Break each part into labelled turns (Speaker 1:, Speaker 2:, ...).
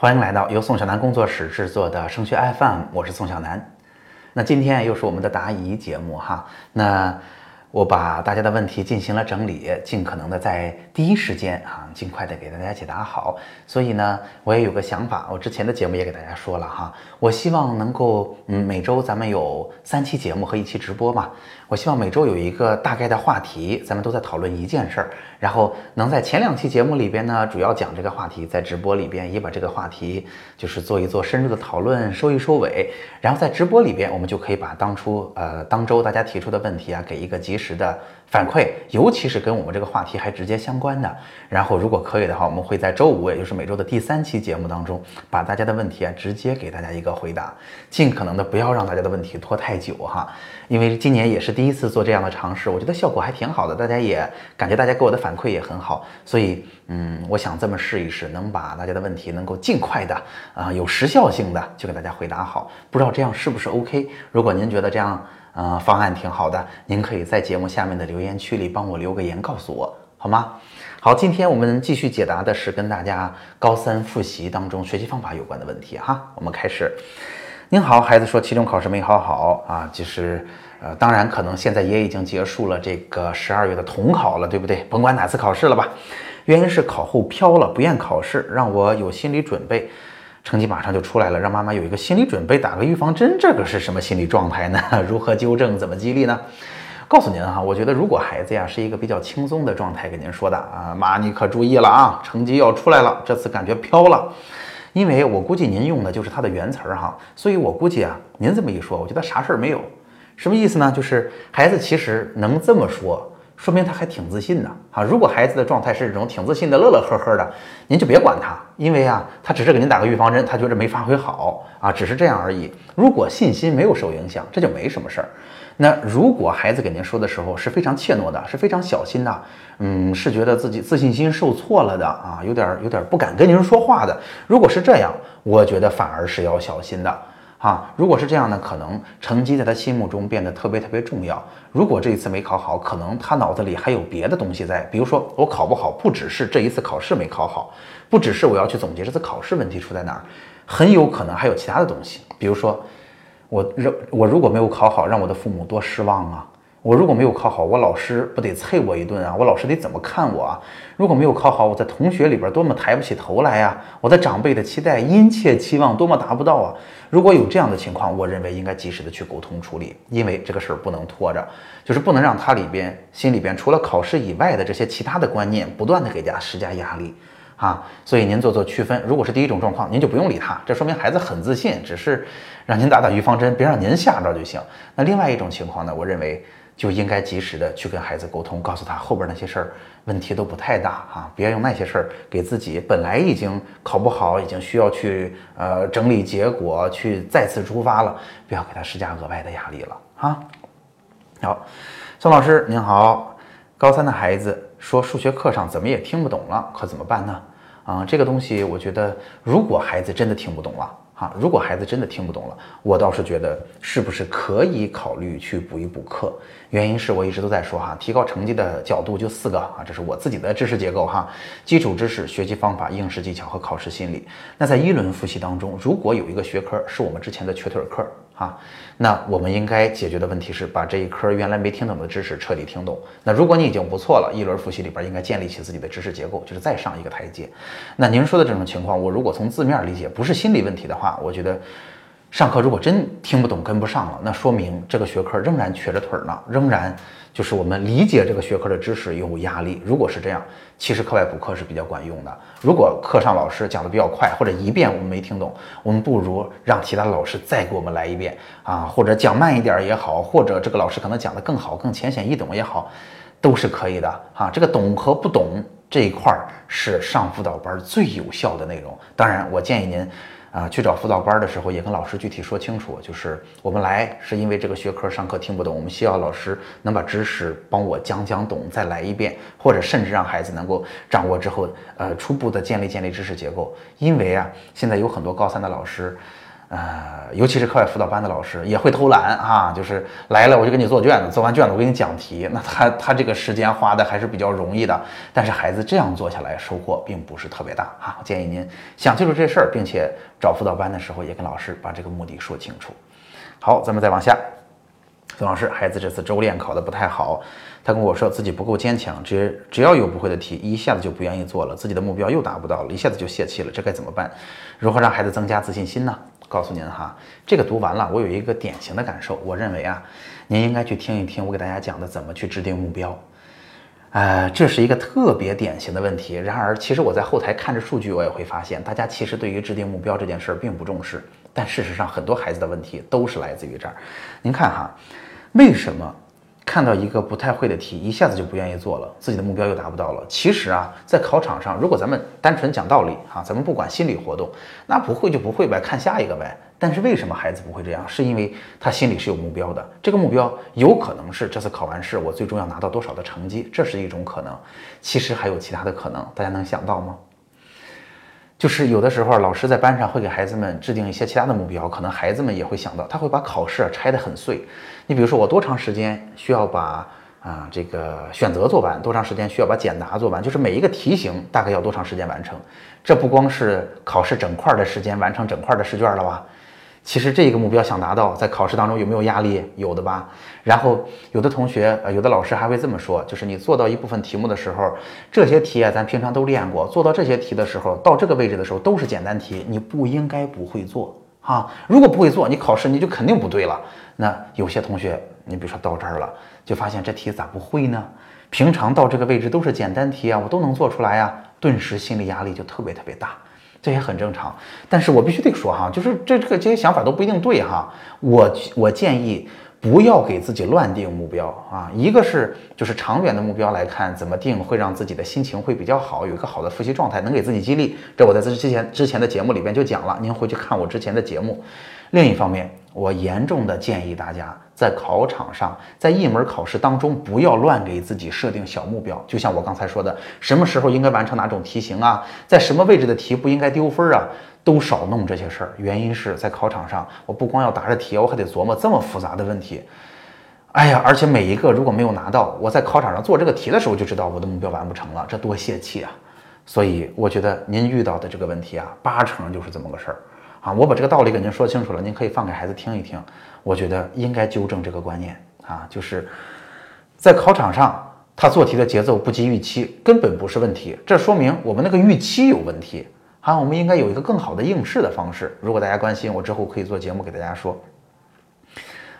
Speaker 1: 欢迎来到由宋小南工作室制作的升学 FM，我是宋小南。那今天又是我们的答疑节目哈，那。我把大家的问题进行了整理，尽可能的在第一时间啊，尽快的给大家解答好。所以呢，我也有个想法，我之前的节目也给大家说了哈，我希望能够，嗯，每周咱们有三期节目和一期直播嘛。我希望每周有一个大概的话题，咱们都在讨论一件事儿，然后能在前两期节目里边呢，主要讲这个话题，在直播里边也把这个话题就是做一做深入的讨论，收一收尾，然后在直播里边，我们就可以把当初呃当周大家提出的问题啊，给一个及时的。反馈，尤其是跟我们这个话题还直接相关的。然后，如果可以的话，我们会在周五，也就是每周的第三期节目当中，把大家的问题啊直接给大家一个回答，尽可能的不要让大家的问题拖太久哈。因为今年也是第一次做这样的尝试，我觉得效果还挺好的，大家也感觉大家给我的反馈也很好，所以嗯，我想这么试一试，能把大家的问题能够尽快的啊有时效性的就给大家回答好。不知道这样是不是 OK？如果您觉得这样。呃，方案挺好的，您可以在节目下面的留言区里帮我留个言，告诉我好吗？好，今天我们继续解答的是跟大家高三复习当中学习方法有关的问题哈。我们开始。您好，孩子说期中考试没考好啊，就是呃，当然可能现在也已经结束了这个十二月的统考了，对不对？甭管哪次考试了吧，原因是考后飘了，不愿考试，让我有心理准备。成绩马上就出来了，让妈妈有一个心理准备，打个预防针，这个是什么心理状态呢？如何纠正？怎么激励呢？告诉您哈，我觉得如果孩子呀是一个比较轻松的状态，跟您说的啊，妈你可注意了啊，成绩要出来了，这次感觉飘了，因为我估计您用的就是它的原词儿哈，所以我估计啊，您这么一说，我觉得啥事儿没有，什么意思呢？就是孩子其实能这么说。说明他还挺自信的啊！如果孩子的状态是这种挺自信的、乐乐呵呵的，您就别管他，因为啊，他只是给您打个预防针，他觉着没发挥好啊，只是这样而已。如果信心没有受影响，这就没什么事儿。那如果孩子给您说的时候是非常怯懦的，是非常小心的，嗯，是觉得自己自信心受挫了的啊，有点有点不敢跟您说话的，如果是这样，我觉得反而是要小心的。啊，如果是这样呢，可能成绩在他心目中变得特别特别重要。如果这一次没考好，可能他脑子里还有别的东西在，比如说我考不好，不只是这一次考试没考好，不只是我要去总结这次考试问题出在哪儿，很有可能还有其他的东西，比如说我我如果没有考好，让我的父母多失望啊。我如果没有考好，我老师不得啐我一顿啊？我老师得怎么看我啊？如果没有考好，我在同学里边多么抬不起头来呀？我的长辈的期待、殷切期望多么达不到啊？如果有这样的情况，我认为应该及时的去沟通处理，因为这个事儿不能拖着，就是不能让他里边心里边除了考试以外的这些其他的观念不断的给家施加压力啊。所以您做做区分，如果是第一种状况，您就不用理他，这说明孩子很自信，只是让您打打预防针，别让您吓着就行。那另外一种情况呢，我认为。就应该及时的去跟孩子沟通，告诉他后边那些事儿问题都不太大哈，别用那些事儿给自己本来已经考不好，已经需要去呃整理结果，去再次出发了，不要给他施加额外的压力了哈。好，宋老师您好，高三的孩子说数学课上怎么也听不懂了，可怎么办呢？啊，这个东西我觉得，如果孩子真的听不懂了。啊，如果孩子真的听不懂了，我倒是觉得是不是可以考虑去补一补课？原因是我一直都在说哈，提高成绩的角度就四个啊，这是我自己的知识结构哈，基础知识、学习方法、应试技巧和考试心理。那在一轮复习当中，如果有一个学科是我们之前的瘸腿课。啊，那我们应该解决的问题是把这一科原来没听懂的知识彻底听懂。那如果你已经不错了，一轮复习里边应该建立起自己的知识结构，就是再上一个台阶。那您说的这种情况，我如果从字面理解，不是心理问题的话，我觉得。上课如果真听不懂、跟不上了，那说明这个学科仍然瘸着腿呢，仍然就是我们理解这个学科的知识有压力。如果是这样，其实课外补课是比较管用的。如果课上老师讲的比较快，或者一遍我们没听懂，我们不如让其他老师再给我们来一遍啊，或者讲慢一点也好，或者这个老师可能讲的更好、更浅显易懂也好，都是可以的啊。这个懂和不懂这一块儿是上辅导班最有效的内容。当然，我建议您。啊，去找辅导班的时候，也跟老师具体说清楚，就是我们来是因为这个学科上课听不懂，我们需要老师能把知识帮我讲讲懂，再来一遍，或者甚至让孩子能够掌握之后，呃，初步的建立建立知识结构。因为啊，现在有很多高三的老师，呃，尤其是课外辅导班的老师也会偷懒啊，就是来了我就给你做卷子，做完卷子我给你讲题，那他他这个时间花的还是比较容易的。但是孩子这样做下来收获并不是特别大啊，建议您想清楚这事儿，并且找辅导班的时候也跟老师把这个目的说清楚。好，咱们再往下。孙老师，孩子这次周练考得不太好，他跟我说自己不够坚强，只只要有不会的题，一下子就不愿意做了，自己的目标又达不到了，一下子就泄气了，这该怎么办？如何让孩子增加自信心呢？告诉您哈，这个读完了，我有一个典型的感受，我认为啊，您应该去听一听我给大家讲的怎么去制定目标。呃，这是一个特别典型的问题。然而，其实我在后台看着数据，我也会发现，大家其实对于制定目标这件事儿并不重视。但事实上，很多孩子的问题都是来自于这儿。您看哈，为什么？看到一个不太会的题，一下子就不愿意做了，自己的目标又达不到了。其实啊，在考场上，如果咱们单纯讲道理啊，咱们不管心理活动，那不会就不会呗，看下一个呗。但是为什么孩子不会这样？是因为他心里是有目标的。这个目标有可能是这次考完试，我最终要拿到多少的成绩，这是一种可能。其实还有其他的可能，大家能想到吗？就是有的时候，老师在班上会给孩子们制定一些其他的目标，可能孩子们也会想到，他会把考试拆得很碎。你比如说，我多长时间需要把啊这个选择做完，多长时间需要把简答做完，就是每一个题型大概要多长时间完成。这不光是考试整块的时间完成整块的试卷了吧？其实这个目标想达到，在考试当中有没有压力？有的吧。然后有的同学，呃，有的老师还会这么说，就是你做到一部分题目的时候，这些题啊，咱平常都练过，做到这些题的时候，到这个位置的时候都是简单题，你不应该不会做啊。如果不会做，你考试你就肯定不对了。那有些同学，你比如说到这儿了，就发现这题咋不会呢？平常到这个位置都是简单题啊，我都能做出来呀，顿时心理压力就特别特别大。这也很正常，但是我必须得说哈，就是这这个这些想法都不一定对哈。我我建议不要给自己乱定目标啊。一个是就是长远的目标来看，怎么定会让自己的心情会比较好，有一个好的复习状态，能给自己激励。这我在之前之前的节目里边就讲了，您回去看我之前的节目。另一方面，我严重的建议大家在考场上，在一门考试当中，不要乱给自己设定小目标。就像我刚才说的，什么时候应该完成哪种题型啊，在什么位置的题不应该丢分啊，都少弄这些事儿。原因是在考场上，我不光要答着题，我还得琢磨这么复杂的问题。哎呀，而且每一个如果没有拿到，我在考场上做这个题的时候就知道我的目标完不成了，这多泄气啊！所以我觉得您遇到的这个问题啊，八成就是这么个事儿。啊，我把这个道理给您说清楚了，您可以放给孩子听一听。我觉得应该纠正这个观念啊，就是在考场上他做题的节奏不及预期，根本不是问题，这说明我们那个预期有问题啊。我们应该有一个更好的应试的方式。如果大家关心，我之后可以做节目给大家说。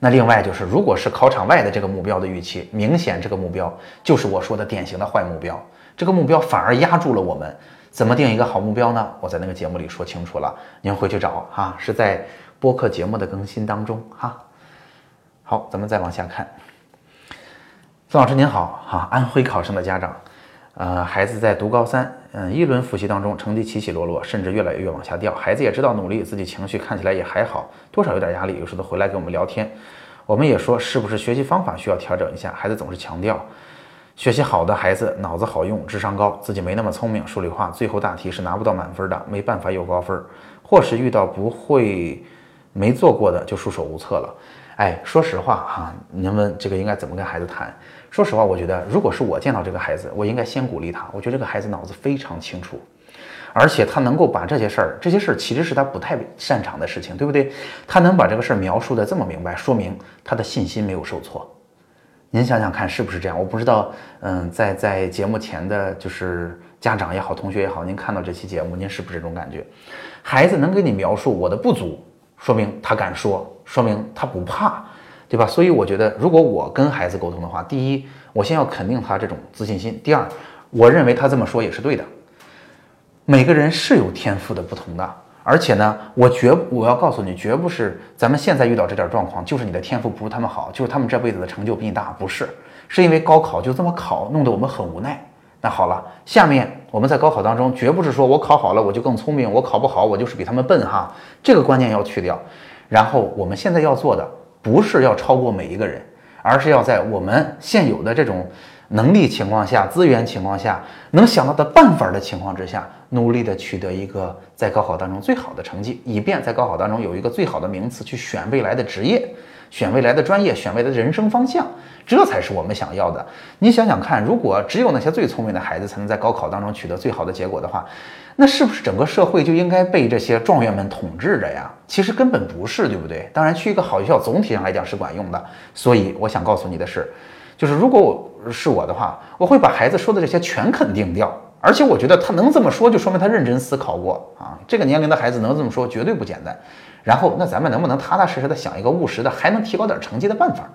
Speaker 1: 那另外就是，如果是考场外的这个目标的预期，明显这个目标就是我说的典型的坏目标，这个目标反而压住了我们。怎么定一个好目标呢？我在那个节目里说清楚了，您回去找哈，是在播客节目的更新当中哈。好，咱们再往下看。孙老师您好哈，安徽考生的家长，呃，孩子在读高三，嗯，一轮复习当中成绩起起落落，甚至越来越往下掉。孩子也知道努力，自己情绪看起来也还好，多少有点压力，有时候都回来跟我们聊天，我们也说是不是学习方法需要调整一下？孩子总是强调。学习好的孩子脑子好用，智商高，自己没那么聪明，数理化最后大题是拿不到满分的，没办法有高分，或是遇到不会、没做过的就束手无策了。哎，说实话哈，您问这个应该怎么跟孩子谈？说实话，我觉得如果是我见到这个孩子，我应该先鼓励他。我觉得这个孩子脑子非常清楚，而且他能够把这些事儿，这些事儿其实是他不太擅长的事情，对不对？他能把这个事儿描述的这么明白，说明他的信心没有受挫。您想想看，是不是这样？我不知道，嗯，在在节目前的就是家长也好，同学也好，您看到这期节目，您是不是这种感觉？孩子能给你描述我的不足，说明他敢说，说明他不怕，对吧？所以我觉得，如果我跟孩子沟通的话，第一，我先要肯定他这种自信心；第二，我认为他这么说也是对的。每个人是有天赋的不同的。而且呢，我绝我要告诉你，绝不是咱们现在遇到这点状况，就是你的天赋不如他们好，就是他们这辈子的成就比你大，不是，是因为高考就这么考，弄得我们很无奈。那好了，下面我们在高考当中，绝不是说我考好了我就更聪明，我考不好我就是比他们笨哈，这个观念要去掉。然后我们现在要做的，不是要超过每一个人，而是要在我们现有的这种能力情况下、资源情况下、能想到的办法的情况之下。努力的取得一个在高考当中最好的成绩，以便在高考当中有一个最好的名次去选未来的职业、选未来的专业、选未来的人生方向，这才是我们想要的。你想想看，如果只有那些最聪明的孩子才能在高考当中取得最好的结果的话，那是不是整个社会就应该被这些状元们统治着呀？其实根本不是，对不对？当然，去一个好学校总体上来讲是管用的。所以我想告诉你的是，就是如果我是我的话，我会把孩子说的这些全肯定掉。而且我觉得他能这么说，就说明他认真思考过啊。这个年龄的孩子能这么说，绝对不简单。然后，那咱们能不能踏踏实实的想一个务实的，还能提高点成绩的办法？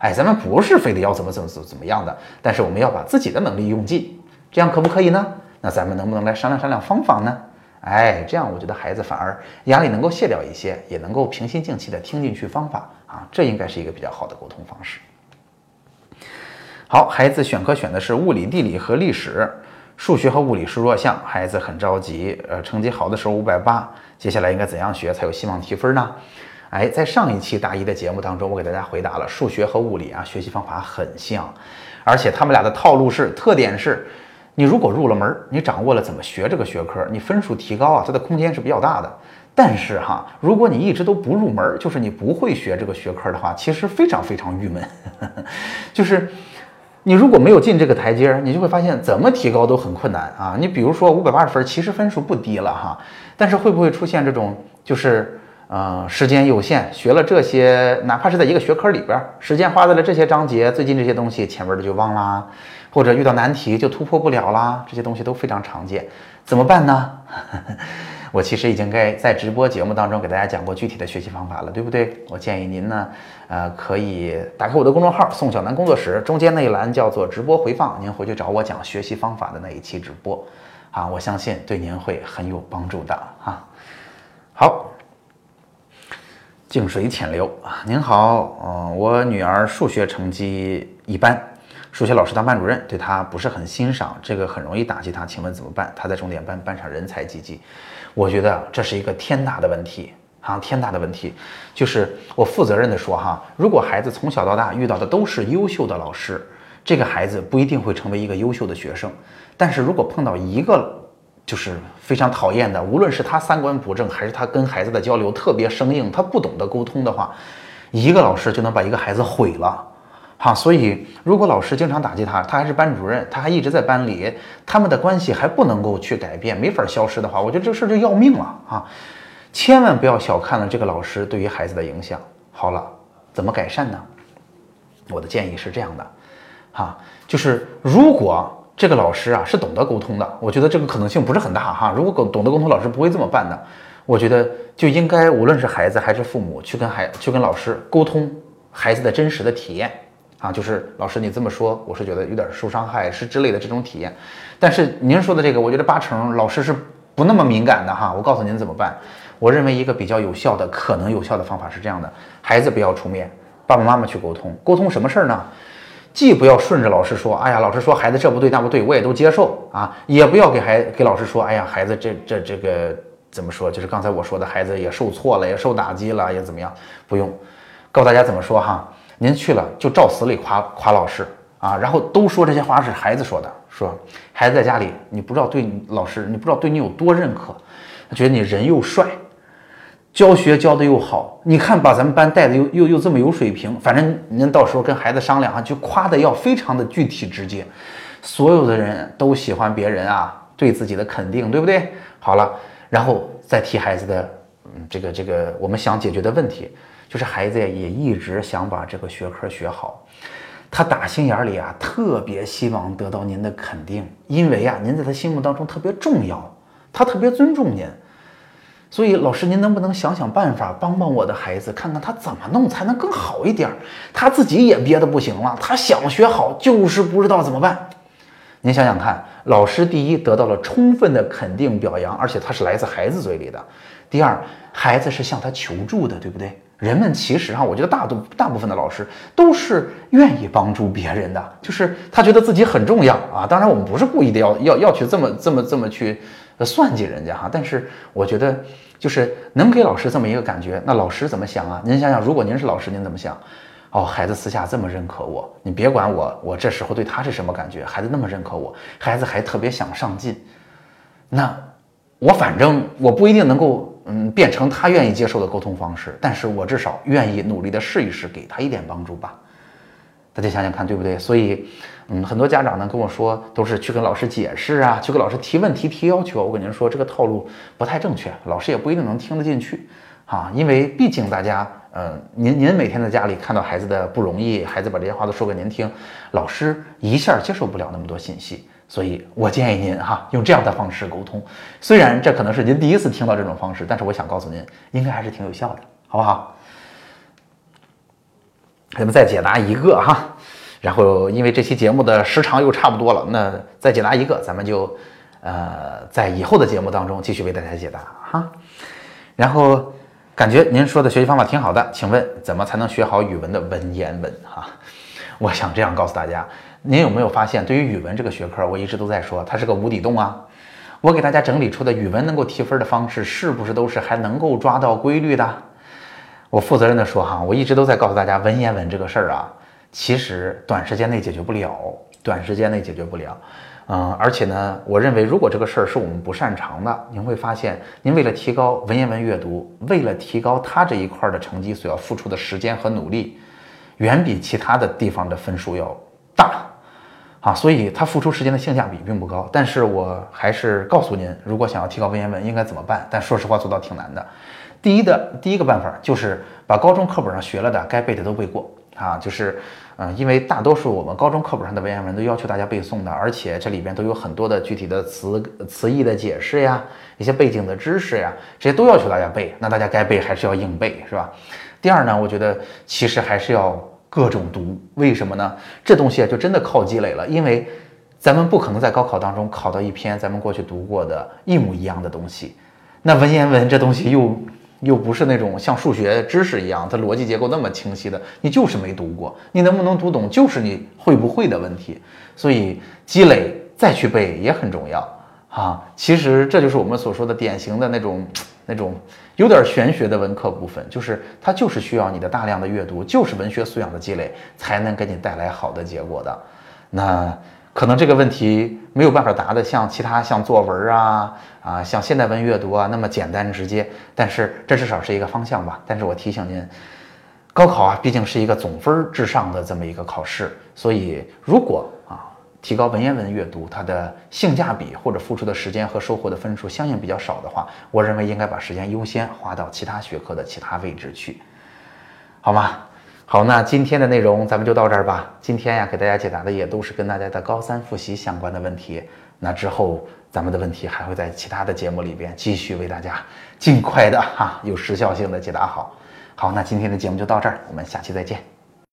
Speaker 1: 哎，咱们不是非得要怎么怎么怎么怎么样的，但是我们要把自己的能力用尽，这样可不可以呢？那咱们能不能来商量商量方法呢？哎，这样我觉得孩子反而压力能够卸掉一些，也能够平心静气的听进去方法啊，这应该是一个比较好的沟通方式。好，孩子选科选的是物理、地理和历史，数学和物理是弱项，孩子很着急。呃，成绩好的时候五百八，接下来应该怎样学才有希望提分呢？哎，在上一期大一的节目当中，我给大家回答了数学和物理啊，学习方法很像，而且他们俩的套路是特点是。你如果入了门，你掌握了怎么学这个学科，你分数提高啊，它的空间是比较大的。但是哈，如果你一直都不入门，就是你不会学这个学科的话，其实非常非常郁闷。就是你如果没有进这个台阶儿，你就会发现怎么提高都很困难啊。你比如说五百八十分，其实分数不低了哈，但是会不会出现这种就是呃时间有限，学了这些，哪怕是在一个学科里边，时间花在了这些章节，最近这些东西前面的就忘啦。或者遇到难题就突破不了啦，这些东西都非常常见，怎么办呢？我其实已经该在直播节目当中给大家讲过具体的学习方法了，对不对？我建议您呢，呃，可以打开我的公众号“宋小南工作室”，中间那一栏叫做直播回放，您回去找我讲学习方法的那一期直播，啊，我相信对您会很有帮助的啊。好，静水浅流啊，您好，嗯，我女儿数学成绩一般。数学老师当班主任对他不是很欣赏，这个很容易打击他，请问怎么办？他在重点班班上人才济济，我觉得这是一个天大的问题啊，天大的问题。就是我负责任的说哈，如果孩子从小到大遇到的都是优秀的老师，这个孩子不一定会成为一个优秀的学生。但是如果碰到一个就是非常讨厌的，无论是他三观不正，还是他跟孩子的交流特别生硬，他不懂得沟通的话，一个老师就能把一个孩子毁了。啊，所以如果老师经常打击他，他还是班主任，他还一直在班里，他们的关系还不能够去改变，没法消失的话，我觉得这个事儿就要命了啊！千万不要小看了这个老师对于孩子的影响。好了，怎么改善呢？我的建议是这样的，哈，就是如果这个老师啊是懂得沟通的，我觉得这个可能性不是很大哈。如果懂得沟通，老师不会这么办的。我觉得就应该无论是孩子还是父母去跟孩去跟老师沟通孩子的真实的体验。啊，就是老师，你这么说，我是觉得有点受伤害，是之类的这种体验。但是您说的这个，我觉得八成老师是不那么敏感的哈。我告诉您怎么办？我认为一个比较有效的、可能有效的方法是这样的：孩子不要出面，爸爸妈妈去沟通。沟通什么事儿呢？既不要顺着老师说，哎呀，老师说孩子这不对那不对，我也都接受啊；也不要给孩给老师说，哎呀，孩子这这这个怎么说？就是刚才我说的孩子也受挫了，也受打击了，也怎么样？不用，告诉大家怎么说哈。您去了就照死里夸夸老师啊，然后都说这些话是孩子说的，说孩子在家里你不知道对你老师，你不知道对你有多认可，他觉得你人又帅，教学教的又好，你看把咱们班带的又又又这么有水平，反正您到时候跟孩子商量啊，就夸的要非常的具体直接，所有的人都喜欢别人啊对自己的肯定，对不对？好了，然后再提孩子的嗯这个这个我们想解决的问题。就是孩子，也一直想把这个学科学好，他打心眼里啊，特别希望得到您的肯定，因为啊，您在他心目当中特别重要，他特别尊重您。所以，老师，您能不能想想办法，帮帮我的孩子，看看他怎么弄才能更好一点？他自己也憋得不行了，他想学好，就是不知道怎么办。您想想看，老师第一得到了充分的肯定表扬，而且他是来自孩子嘴里的。第二，孩子是向他求助的，对不对？人们其实哈，我觉得大多大部分的老师都是愿意帮助别人的，就是他觉得自己很重要啊。当然，我们不是故意的要要要去这么这么这么去算计人家哈。但是我觉得，就是能给老师这么一个感觉，那老师怎么想啊？您想想，如果您是老师，您怎么想？哦，孩子私下这么认可我，你别管我，我这时候对他是什么感觉？孩子那么认可我，孩子还特别想上进，那我反正我不一定能够嗯变成他愿意接受的沟通方式，但是我至少愿意努力的试一试，给他一点帮助吧。大家想想看，对不对？所以，嗯，很多家长呢跟我说，都是去跟老师解释啊，去跟老师提问题、提要求。我跟您说，这个套路不太正确，老师也不一定能听得进去啊。因为毕竟大家，嗯，您您每天在家里看到孩子的不容易，孩子把这些话都说给您听，老师一下接受不了那么多信息。所以我建议您哈，用这样的方式沟通。虽然这可能是您第一次听到这种方式，但是我想告诉您，应该还是挺有效的，好不好？咱们再解答一个哈，然后因为这期节目的时长又差不多了，那再解答一个，咱们就呃在以后的节目当中继续为大家解答哈。然后感觉您说的学习方法挺好的，请问怎么才能学好语文的文言文哈？我想这样告诉大家。您有没有发现，对于语文这个学科，我一直都在说它是个无底洞啊！我给大家整理出的语文能够提分的方式，是不是都是还能够抓到规律的？我负责任的说哈，我一直都在告诉大家，文言文这个事儿啊，其实短时间内解决不了，短时间内解决不了。嗯，而且呢，我认为如果这个事儿是我们不擅长的，您会发现，您为了提高文言文阅读，为了提高它这一块的成绩，所要付出的时间和努力，远比其他的地方的分数要大。啊，所以它付出时间的性价比并不高，但是我还是告诉您，如果想要提高文言文，应该怎么办？但说实话，做到挺难的。第一的第一个办法就是把高中课本上学了的该背的都背过啊，就是，嗯，因为大多数我们高中课本上的文言文都要求大家背诵的，而且这里边都有很多的具体的词词义的解释呀，一些背景的知识呀，这些都要求大家背，那大家该背还是要硬背，是吧？第二呢，我觉得其实还是要。各种读，为什么呢？这东西，就真的靠积累了。因为咱们不可能在高考当中考到一篇咱们过去读过的一模一样的东西。那文言文这东西又又不是那种像数学知识一样，它逻辑结构那么清晰的，你就是没读过，你能不能读懂，就是你会不会的问题。所以积累再去背也很重要啊。其实这就是我们所说的典型的那种。那种有点玄学的文科部分，就是它就是需要你的大量的阅读，就是文学素养的积累，才能给你带来好的结果的。那可能这个问题没有办法答的像其他像作文啊啊，像现代文阅读啊那么简单直接，但是这至少是一个方向吧。但是我提醒您，高考啊毕竟是一个总分至上的这么一个考试，所以如果啊。提高文言文阅读，它的性价比或者付出的时间和收获的分数相应比较少的话，我认为应该把时间优先花到其他学科的其他位置去，好吗？好，那今天的内容咱们就到这儿吧。今天呀，给大家解答的也都是跟大家的高三复习相关的问题。那之后咱们的问题还会在其他的节目里边继续为大家尽快的哈有时效性的解答好。好，那今天的节目就到这儿，我们下期再见。